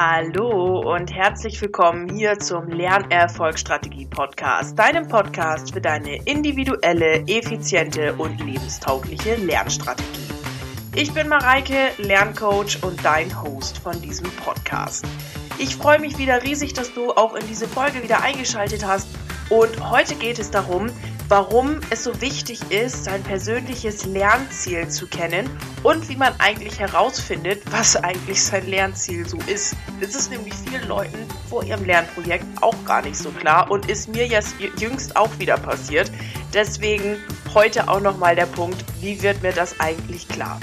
Hallo und herzlich willkommen hier zum Lernerfolgsstrategie Podcast, deinem Podcast für deine individuelle, effiziente und lebenstaugliche Lernstrategie. Ich bin Mareike, Lerncoach und dein Host von diesem Podcast. Ich freue mich wieder riesig, dass du auch in diese Folge wieder eingeschaltet hast und heute geht es darum, warum es so wichtig ist, sein persönliches Lernziel zu kennen und wie man eigentlich herausfindet, was eigentlich sein Lernziel so ist. Es ist nämlich vielen Leuten vor ihrem Lernprojekt auch gar nicht so klar und ist mir jetzt jüngst auch wieder passiert. Deswegen heute auch nochmal der Punkt, wie wird mir das eigentlich klar?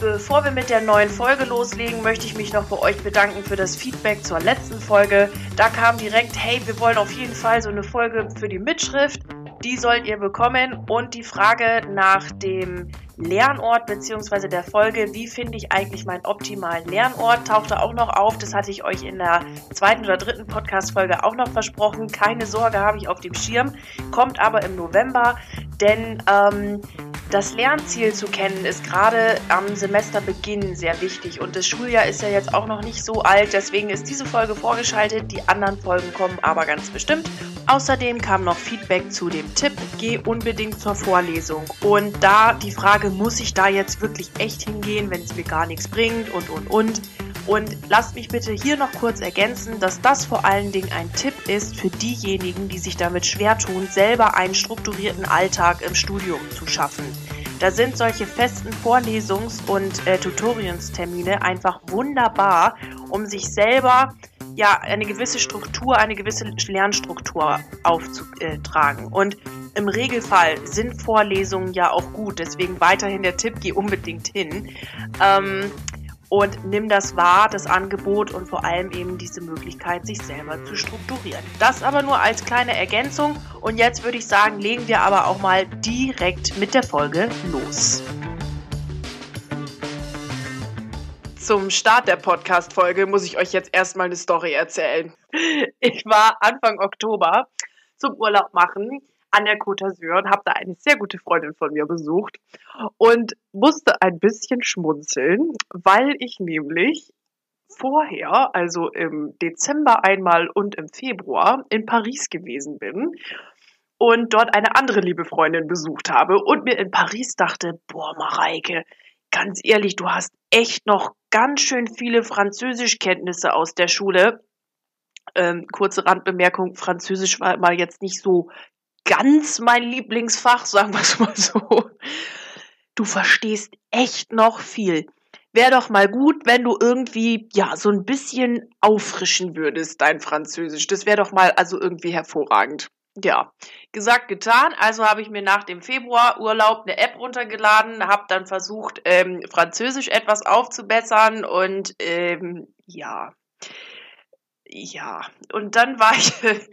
Bevor wir mit der neuen Folge loslegen, möchte ich mich noch bei euch bedanken für das Feedback zur letzten Folge. Da kam direkt, hey, wir wollen auf jeden Fall so eine Folge für die Mitschrift. Die sollt ihr bekommen und die Frage nach dem Lernort bzw. der Folge, wie finde ich eigentlich meinen optimalen Lernort, tauchte auch noch auf. Das hatte ich euch in der zweiten oder dritten Podcast-Folge auch noch versprochen. Keine Sorge, habe ich auf dem Schirm. Kommt aber im November, denn ähm, das Lernziel zu kennen ist gerade am Semesterbeginn sehr wichtig und das Schuljahr ist ja jetzt auch noch nicht so alt, deswegen ist diese Folge vorgeschaltet. Die anderen Folgen kommen aber ganz bestimmt. Außerdem kam noch Feedback zu dem Tipp, geh unbedingt zur Vorlesung. Und da die Frage, muss ich da jetzt wirklich echt hingehen, wenn es mir gar nichts bringt und und und. Und lasst mich bitte hier noch kurz ergänzen, dass das vor allen Dingen ein Tipp ist für diejenigen, die sich damit schwer tun, selber einen strukturierten Alltag im Studium zu schaffen. Da sind solche festen Vorlesungs- und äh, Tutorienstermine einfach wunderbar, um sich selber ja eine gewisse Struktur, eine gewisse Lernstruktur aufzutragen. Und im Regelfall sind Vorlesungen ja auch gut, deswegen weiterhin der Tipp, geh unbedingt hin. Ähm, und nimm das wahr, das Angebot und vor allem eben diese Möglichkeit, sich selber zu strukturieren. Das aber nur als kleine Ergänzung und jetzt würde ich sagen, legen wir aber auch mal direkt mit der Folge los. Zum Start der Podcast-Folge muss ich euch jetzt erstmal eine Story erzählen. Ich war Anfang Oktober zum Urlaub machen an der Côte d'Azur und habe da eine sehr gute Freundin von mir besucht und musste ein bisschen schmunzeln, weil ich nämlich vorher, also im Dezember einmal und im Februar in Paris gewesen bin und dort eine andere liebe Freundin besucht habe und mir in Paris dachte, boah, Mareike, ganz ehrlich, du hast echt noch ganz schön viele Französischkenntnisse aus der Schule. Ähm, kurze Randbemerkung, Französisch war mal jetzt nicht so ganz mein Lieblingsfach, sagen wir es mal so. Du verstehst echt noch viel. Wäre doch mal gut, wenn du irgendwie, ja, so ein bisschen auffrischen würdest, dein Französisch. Das wäre doch mal also irgendwie hervorragend. Ja, gesagt, getan. Also habe ich mir nach dem Februarurlaub eine App runtergeladen, habe dann versucht, ähm, Französisch etwas aufzubessern und ähm, ja, ja, und dann war ich,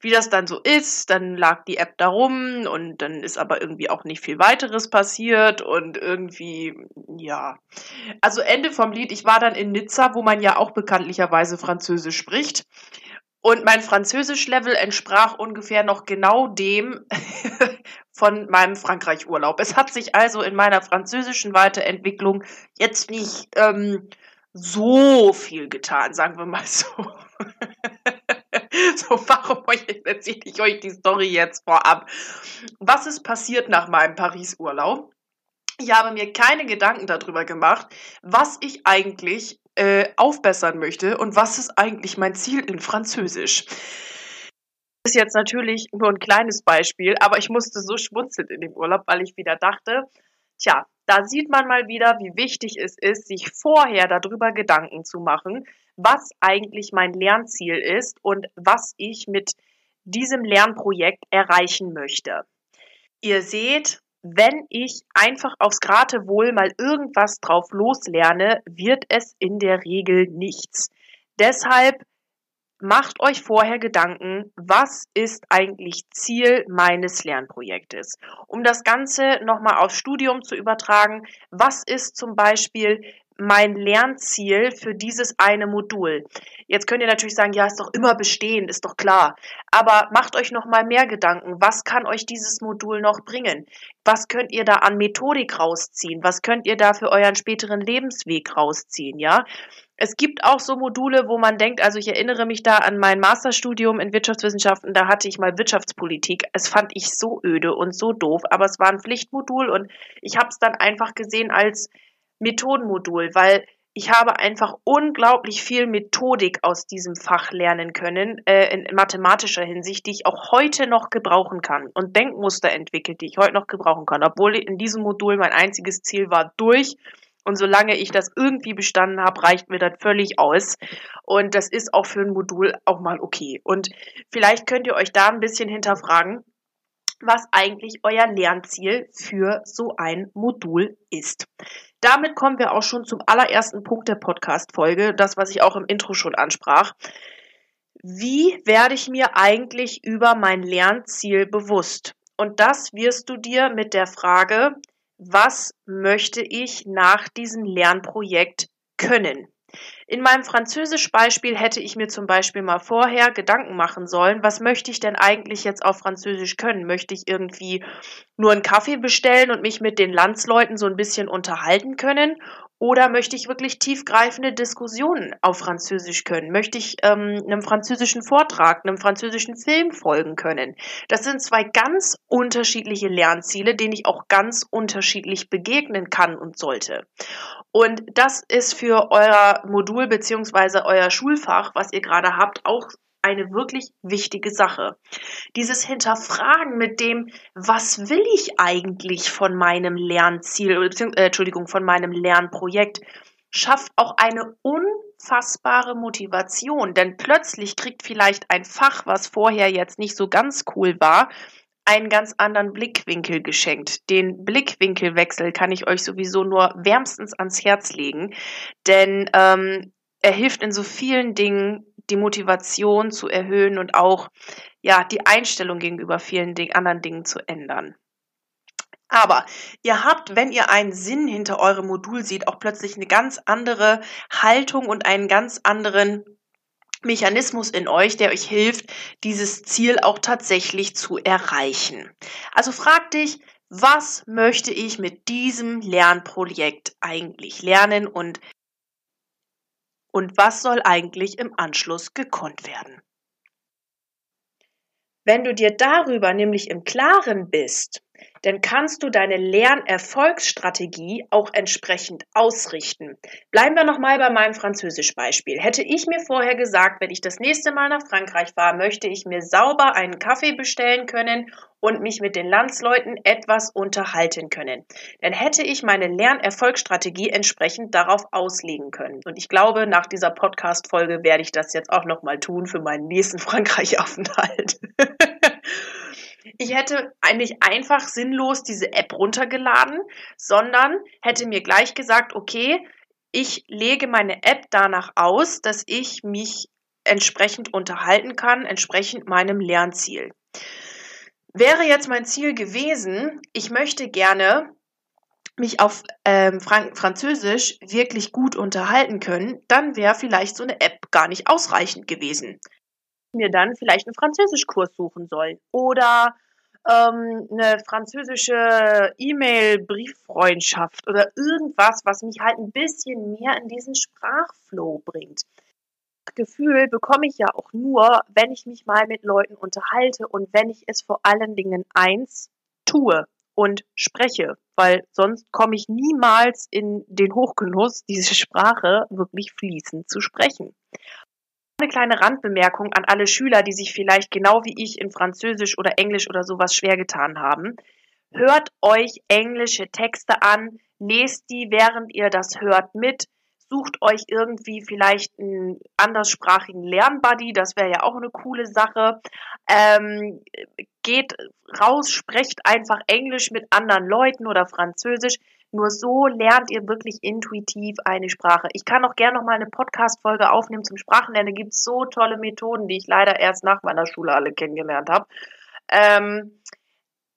wie das dann so ist, dann lag die App da rum und dann ist aber irgendwie auch nicht viel weiteres passiert und irgendwie, ja. Also Ende vom Lied, ich war dann in Nizza, wo man ja auch bekanntlicherweise Französisch spricht. Und mein Französisch-Level entsprach ungefähr noch genau dem von meinem Frankreich-Urlaub. Es hat sich also in meiner französischen Weiterentwicklung jetzt nicht ähm, so viel getan, sagen wir mal so. so, warum erzähle ich euch die Story jetzt vorab? Was ist passiert nach meinem Paris-Urlaub? Ich habe mir keine Gedanken darüber gemacht, was ich eigentlich äh, aufbessern möchte und was ist eigentlich mein Ziel in Französisch. Das ist jetzt natürlich nur ein kleines Beispiel, aber ich musste so schmunzeln in dem Urlaub, weil ich wieder dachte, tja, da sieht man mal wieder, wie wichtig es ist, sich vorher darüber Gedanken zu machen, was eigentlich mein Lernziel ist und was ich mit diesem Lernprojekt erreichen möchte. Ihr seht, wenn ich einfach aufs Geratewohl mal irgendwas drauf loslerne, wird es in der Regel nichts. Deshalb macht euch vorher Gedanken, was ist eigentlich Ziel meines Lernprojektes? Um das Ganze nochmal aufs Studium zu übertragen, was ist zum Beispiel mein Lernziel für dieses eine Modul. Jetzt könnt ihr natürlich sagen, ja, ist doch immer bestehen, ist doch klar. Aber macht euch noch mal mehr Gedanken. Was kann euch dieses Modul noch bringen? Was könnt ihr da an Methodik rausziehen? Was könnt ihr da für euren späteren Lebensweg rausziehen, ja? Es gibt auch so Module, wo man denkt, also ich erinnere mich da an mein Masterstudium in Wirtschaftswissenschaften, da hatte ich mal Wirtschaftspolitik. Es fand ich so öde und so doof, aber es war ein Pflichtmodul und ich habe es dann einfach gesehen als Methodenmodul, weil ich habe einfach unglaublich viel Methodik aus diesem Fach lernen können, äh, in mathematischer Hinsicht, die ich auch heute noch gebrauchen kann und Denkmuster entwickelt, die ich heute noch gebrauchen kann, obwohl in diesem Modul mein einziges Ziel war durch und solange ich das irgendwie bestanden habe, reicht mir das völlig aus. Und das ist auch für ein Modul auch mal okay. Und vielleicht könnt ihr euch da ein bisschen hinterfragen, was eigentlich euer Lernziel für so ein Modul ist. Damit kommen wir auch schon zum allerersten Punkt der Podcast-Folge, das, was ich auch im Intro schon ansprach. Wie werde ich mir eigentlich über mein Lernziel bewusst? Und das wirst du dir mit der Frage, was möchte ich nach diesem Lernprojekt können? In meinem Französisch-Beispiel hätte ich mir zum Beispiel mal vorher Gedanken machen sollen, was möchte ich denn eigentlich jetzt auf Französisch können? Möchte ich irgendwie nur einen Kaffee bestellen und mich mit den Landsleuten so ein bisschen unterhalten können? Oder möchte ich wirklich tiefgreifende Diskussionen auf Französisch können? Möchte ich ähm, einem französischen Vortrag, einem französischen Film folgen können? Das sind zwei ganz unterschiedliche Lernziele, denen ich auch ganz unterschiedlich begegnen kann und sollte. Und das ist für euer Modul beziehungsweise euer Schulfach, was ihr gerade habt, auch eine wirklich wichtige Sache. Dieses Hinterfragen mit dem, was will ich eigentlich von meinem Lernziel, äh, Entschuldigung, von meinem Lernprojekt, schafft auch eine unfassbare Motivation, denn plötzlich kriegt vielleicht ein Fach, was vorher jetzt nicht so ganz cool war, einen ganz anderen Blickwinkel geschenkt. Den Blickwinkelwechsel kann ich euch sowieso nur wärmstens ans Herz legen, denn ähm, er hilft in so vielen Dingen die Motivation zu erhöhen und auch ja die Einstellung gegenüber vielen Ding, anderen Dingen zu ändern. Aber ihr habt, wenn ihr einen Sinn hinter eurem Modul seht, auch plötzlich eine ganz andere Haltung und einen ganz anderen Mechanismus in euch, der euch hilft, dieses Ziel auch tatsächlich zu erreichen. Also frag dich, was möchte ich mit diesem Lernprojekt eigentlich lernen und und was soll eigentlich im Anschluss gekonnt werden. Wenn du dir darüber nämlich im Klaren bist, dann kannst du deine Lernerfolgsstrategie auch entsprechend ausrichten. Bleiben wir nochmal bei meinem Französisch-Beispiel. Hätte ich mir vorher gesagt, wenn ich das nächste Mal nach Frankreich fahre, möchte ich mir sauber einen Kaffee bestellen können und mich mit den Landsleuten etwas unterhalten können. Dann hätte ich meine Lernerfolgsstrategie entsprechend darauf auslegen können. Und ich glaube, nach dieser Podcast-Folge werde ich das jetzt auch nochmal tun für meinen nächsten Frankreich-Aufenthalt. Ich hätte eigentlich einfach sinnlos diese App runtergeladen, sondern hätte mir gleich gesagt, okay, ich lege meine App danach aus, dass ich mich entsprechend unterhalten kann, entsprechend meinem Lernziel. Wäre jetzt mein Ziel gewesen, ich möchte gerne mich auf ähm, Französisch wirklich gut unterhalten können, dann wäre vielleicht so eine App gar nicht ausreichend gewesen mir dann vielleicht einen Französischkurs suchen sollen oder ähm, eine französische E-Mail-Brieffreundschaft oder irgendwas, was mich halt ein bisschen mehr in diesen Sprachflow bringt. Gefühl bekomme ich ja auch nur, wenn ich mich mal mit Leuten unterhalte und wenn ich es vor allen Dingen eins tue und spreche, weil sonst komme ich niemals in den Hochgenuss, diese Sprache wirklich fließend zu sprechen. Eine kleine Randbemerkung an alle Schüler, die sich vielleicht genau wie ich in Französisch oder Englisch oder sowas schwer getan haben. Hört euch englische Texte an, lest die, während ihr das hört, mit. Sucht euch irgendwie vielleicht einen anderssprachigen Lernbuddy, das wäre ja auch eine coole Sache. Ähm, geht raus, sprecht einfach Englisch mit anderen Leuten oder Französisch. Nur so lernt ihr wirklich intuitiv eine Sprache. Ich kann auch gerne noch mal eine Podcast-Folge aufnehmen zum Sprachenlernen. Da gibt es so tolle Methoden, die ich leider erst nach meiner Schule alle kennengelernt habe. Ähm,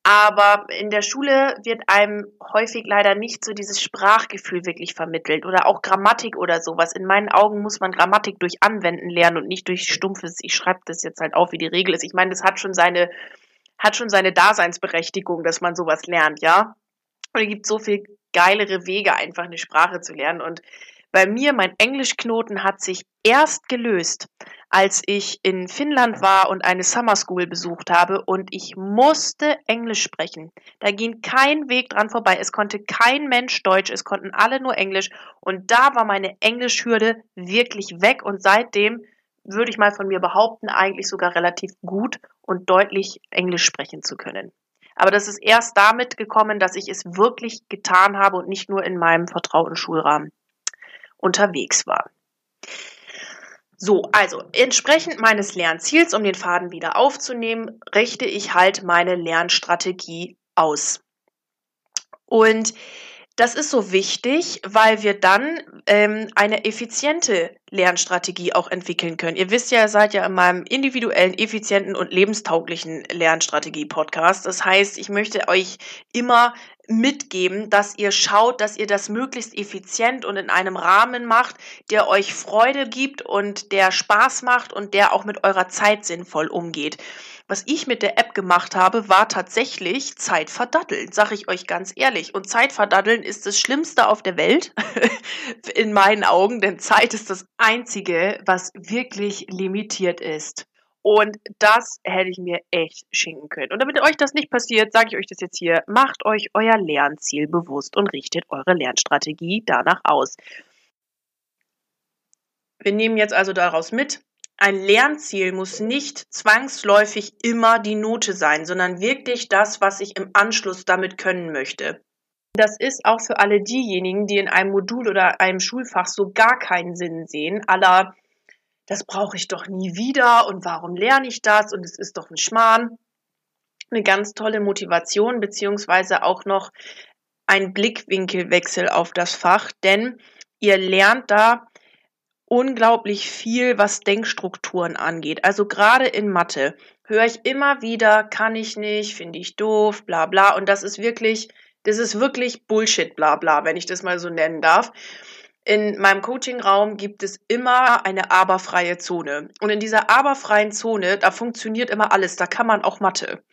aber in der Schule wird einem häufig leider nicht so dieses Sprachgefühl wirklich vermittelt oder auch Grammatik oder sowas. In meinen Augen muss man Grammatik durch Anwenden lernen und nicht durch stumpfes, ich schreibe das jetzt halt auf, wie die Regel ist. Ich meine, das hat schon seine, hat schon seine Daseinsberechtigung, dass man sowas lernt, ja. Und es gibt so viel geilere Wege, einfach eine Sprache zu lernen. Und Bei mir, mein Englischknoten hat sich erst gelöst, als ich in Finnland war und eine Summer School besucht habe und ich musste Englisch sprechen. Da ging kein Weg dran vorbei. Es konnte kein Mensch Deutsch, es konnten alle nur Englisch und da war meine Englischhürde wirklich weg und seitdem würde ich mal von mir behaupten, eigentlich sogar relativ gut und deutlich Englisch sprechen zu können. Aber das ist erst damit gekommen, dass ich es wirklich getan habe und nicht nur in meinem vertrauten Schulrahmen unterwegs war. So, also entsprechend meines Lernziels, um den Faden wieder aufzunehmen, richte ich halt meine Lernstrategie aus. Und das ist so wichtig, weil wir dann ähm, eine effiziente Lernstrategie auch entwickeln können. Ihr wisst ja, ihr seid ja in meinem individuellen, effizienten und lebenstauglichen Lernstrategie-Podcast. Das heißt, ich möchte euch immer mitgeben, dass ihr schaut, dass ihr das möglichst effizient und in einem Rahmen macht, der euch Freude gibt und der Spaß macht und der auch mit eurer Zeit sinnvoll umgeht. Was ich mit der App gemacht habe, war tatsächlich Zeit verdatteln, sage ich euch ganz ehrlich. Und Zeit verdatteln ist das Schlimmste auf der Welt, in meinen Augen, denn Zeit ist das Einzige, was wirklich limitiert ist. Und das hätte ich mir echt schenken können. Und damit euch das nicht passiert, sage ich euch das jetzt hier, macht euch euer Lernziel bewusst und richtet eure Lernstrategie danach aus. Wir nehmen jetzt also daraus mit, ein Lernziel muss nicht zwangsläufig immer die Note sein, sondern wirklich das, was ich im Anschluss damit können möchte. Das ist auch für alle diejenigen, die in einem Modul oder einem Schulfach so gar keinen Sinn sehen, aller, das brauche ich doch nie wieder und warum lerne ich das und es ist doch ein Schmarrn. Eine ganz tolle Motivation, beziehungsweise auch noch ein Blickwinkelwechsel auf das Fach, denn ihr lernt da unglaublich viel, was Denkstrukturen angeht. Also gerade in Mathe höre ich immer wieder, kann ich nicht, finde ich doof, bla bla. Und das ist wirklich, das ist wirklich Bullshit, bla bla, wenn ich das mal so nennen darf. In meinem Coachingraum gibt es immer eine aberfreie Zone. Und in dieser aberfreien Zone, da funktioniert immer alles. Da kann man auch Mathe.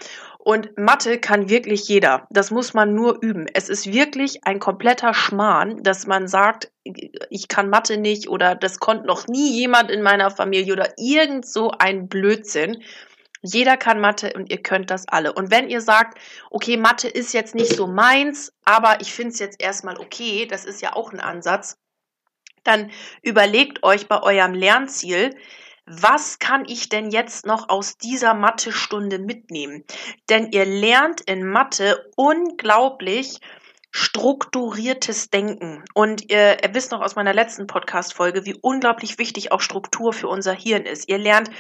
Und Mathe kann wirklich jeder. Das muss man nur üben. Es ist wirklich ein kompletter Schmarrn, dass man sagt, ich kann Mathe nicht oder das konnte noch nie jemand in meiner Familie oder irgend so ein Blödsinn. Jeder kann Mathe und ihr könnt das alle. Und wenn ihr sagt, okay, Mathe ist jetzt nicht so meins, aber ich finde es jetzt erstmal okay, das ist ja auch ein Ansatz, dann überlegt euch bei eurem Lernziel, was kann ich denn jetzt noch aus dieser Mathe-Stunde mitnehmen? Denn ihr lernt in Mathe unglaublich strukturiertes Denken. Und ihr, ihr wisst noch aus meiner letzten Podcast-Folge, wie unglaublich wichtig auch Struktur für unser Hirn ist. Ihr lernt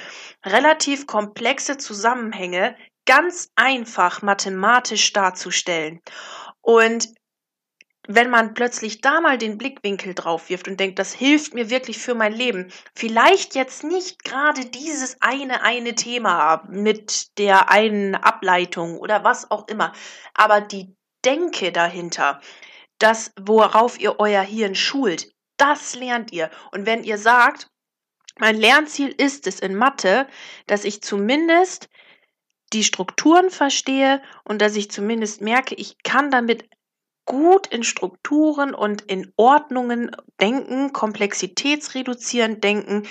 relativ komplexe Zusammenhänge ganz einfach mathematisch darzustellen. Und wenn man plötzlich da mal den Blickwinkel drauf wirft und denkt, das hilft mir wirklich für mein Leben, vielleicht jetzt nicht gerade dieses eine, eine Thema mit der einen Ableitung oder was auch immer, aber die Denke dahinter, das, worauf ihr euer Hirn schult, das lernt ihr. Und wenn ihr sagt, mein Lernziel ist es in Mathe, dass ich zumindest die Strukturen verstehe und dass ich zumindest merke, ich kann damit gut in Strukturen und in Ordnungen denken, komplexitätsreduzierend denken,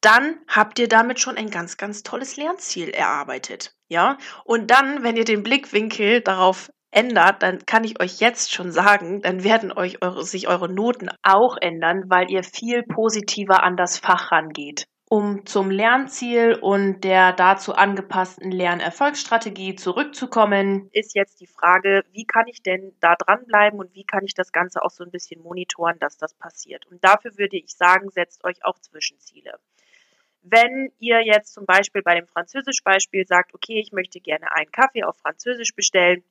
dann habt ihr damit schon ein ganz, ganz tolles Lernziel erarbeitet. Ja, und dann, wenn ihr den Blickwinkel darauf ändert, dann kann ich euch jetzt schon sagen, dann werden euch eure, sich eure Noten auch ändern, weil ihr viel positiver an das Fach rangeht. Um zum Lernziel und der dazu angepassten Lernerfolgsstrategie zurückzukommen, ist jetzt die Frage, wie kann ich denn da dranbleiben und wie kann ich das Ganze auch so ein bisschen monitoren, dass das passiert. Und dafür würde ich sagen, setzt euch auch Zwischenziele. Wenn ihr jetzt zum Beispiel bei dem Französisch-Beispiel sagt, okay, ich möchte gerne einen Kaffee auf Französisch bestellen,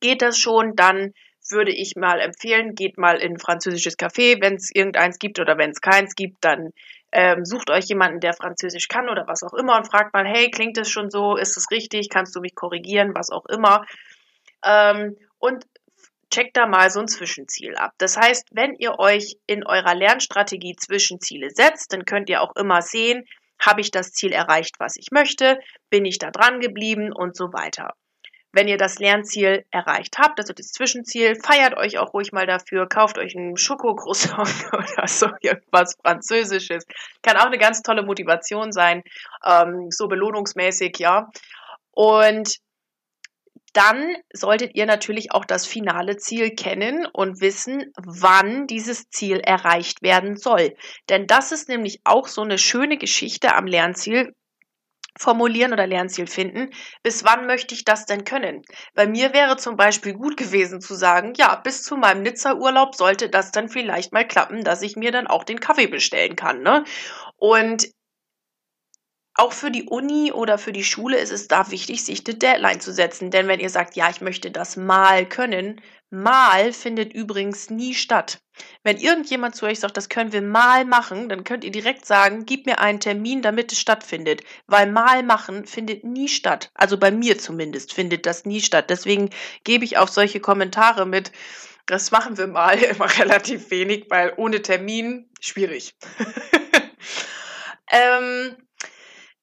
geht das schon, dann würde ich mal empfehlen, geht mal in ein französisches Café, wenn es irgendeins gibt oder wenn es keins gibt, dann ähm, sucht euch jemanden, der Französisch kann oder was auch immer und fragt mal, hey, klingt das schon so? Ist es richtig? Kannst du mich korrigieren? Was auch immer. Ähm, und checkt da mal so ein Zwischenziel ab. Das heißt, wenn ihr euch in eurer Lernstrategie Zwischenziele setzt, dann könnt ihr auch immer sehen, habe ich das Ziel erreicht, was ich möchte? Bin ich da dran geblieben und so weiter. Wenn ihr das Lernziel erreicht habt, also das Zwischenziel, feiert euch auch ruhig mal dafür, kauft euch einen Schokocroissant oder so irgendwas Französisches. Kann auch eine ganz tolle Motivation sein, ähm, so belohnungsmäßig, ja. Und dann solltet ihr natürlich auch das finale Ziel kennen und wissen, wann dieses Ziel erreicht werden soll. Denn das ist nämlich auch so eine schöne Geschichte am Lernziel, formulieren oder Lernziel finden. Bis wann möchte ich das denn können? Bei mir wäre zum Beispiel gut gewesen zu sagen, ja, bis zu meinem Nizza-Urlaub sollte das dann vielleicht mal klappen, dass ich mir dann auch den Kaffee bestellen kann. Ne? Und auch für die Uni oder für die Schule ist es da wichtig, sich eine Deadline zu setzen. Denn wenn ihr sagt, ja, ich möchte das mal können, mal findet übrigens nie statt. Wenn irgendjemand zu euch sagt, das können wir mal machen, dann könnt ihr direkt sagen, gib mir einen Termin, damit es stattfindet. Weil mal machen findet nie statt. Also bei mir zumindest findet das nie statt. Deswegen gebe ich auf solche Kommentare mit, das machen wir mal immer relativ wenig, weil ohne Termin schwierig. ähm,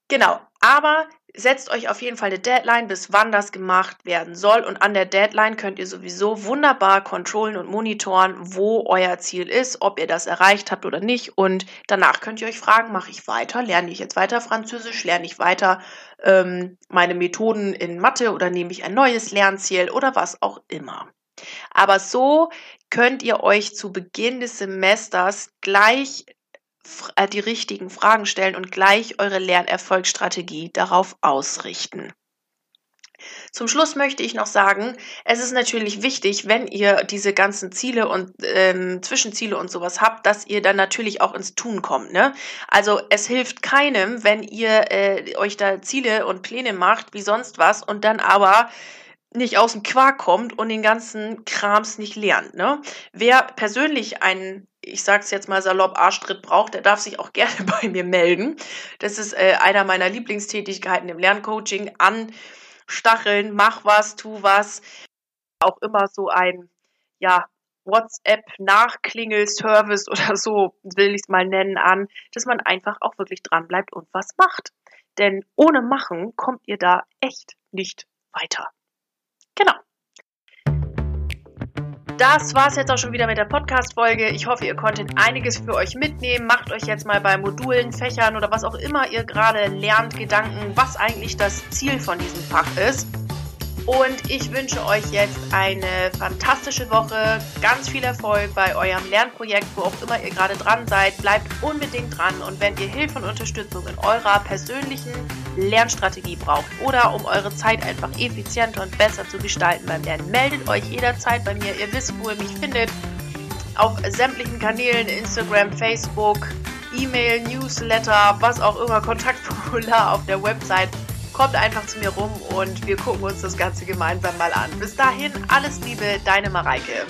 Genau, aber setzt euch auf jeden Fall eine Deadline, bis wann das gemacht werden soll. Und an der Deadline könnt ihr sowieso wunderbar kontrollen und monitoren, wo euer Ziel ist, ob ihr das erreicht habt oder nicht. Und danach könnt ihr euch fragen, mache ich weiter, lerne ich jetzt weiter Französisch, lerne ich weiter ähm, meine Methoden in Mathe oder nehme ich ein neues Lernziel oder was auch immer. Aber so könnt ihr euch zu Beginn des Semesters gleich die richtigen Fragen stellen und gleich eure Lernerfolgsstrategie darauf ausrichten. Zum Schluss möchte ich noch sagen, es ist natürlich wichtig, wenn ihr diese ganzen Ziele und ähm, Zwischenziele und sowas habt, dass ihr dann natürlich auch ins Tun kommt. Ne? Also es hilft keinem, wenn ihr äh, euch da Ziele und Pläne macht, wie sonst was, und dann aber nicht aus dem Quark kommt und den ganzen Krams nicht lernt. Ne? Wer persönlich einen ich sag's jetzt mal salopp, Arschtritt braucht, der darf sich auch gerne bei mir melden. Das ist äh, einer meiner Lieblingstätigkeiten im Lerncoaching. Anstacheln, mach was, tu was. Auch immer so ein, ja, WhatsApp-Nachklingel-Service oder so will ich es mal nennen an, dass man einfach auch wirklich dran bleibt und was macht. Denn ohne Machen kommt ihr da echt nicht weiter. Genau. Das war es jetzt auch schon wieder mit der Podcast-Folge. Ich hoffe, ihr konntet einiges für euch mitnehmen. Macht euch jetzt mal bei Modulen, Fächern oder was auch immer ihr gerade lernt, Gedanken, was eigentlich das Ziel von diesem Fach ist. Und ich wünsche euch jetzt eine fantastische Woche, ganz viel Erfolg bei eurem Lernprojekt, wo auch immer ihr gerade dran seid. Bleibt unbedingt dran und wenn ihr Hilfe und Unterstützung in eurer persönlichen Lernstrategie braucht oder um eure Zeit einfach effizienter und besser zu gestalten beim Lernen, meldet euch jederzeit bei mir. Ihr wisst, wo ihr mich findet. Auf sämtlichen Kanälen, Instagram, Facebook, E-Mail, Newsletter, was auch immer, Kontaktformular auf der Website. Kommt einfach zu mir rum und wir gucken uns das Ganze gemeinsam mal an. Bis dahin, alles Liebe, deine Mareike.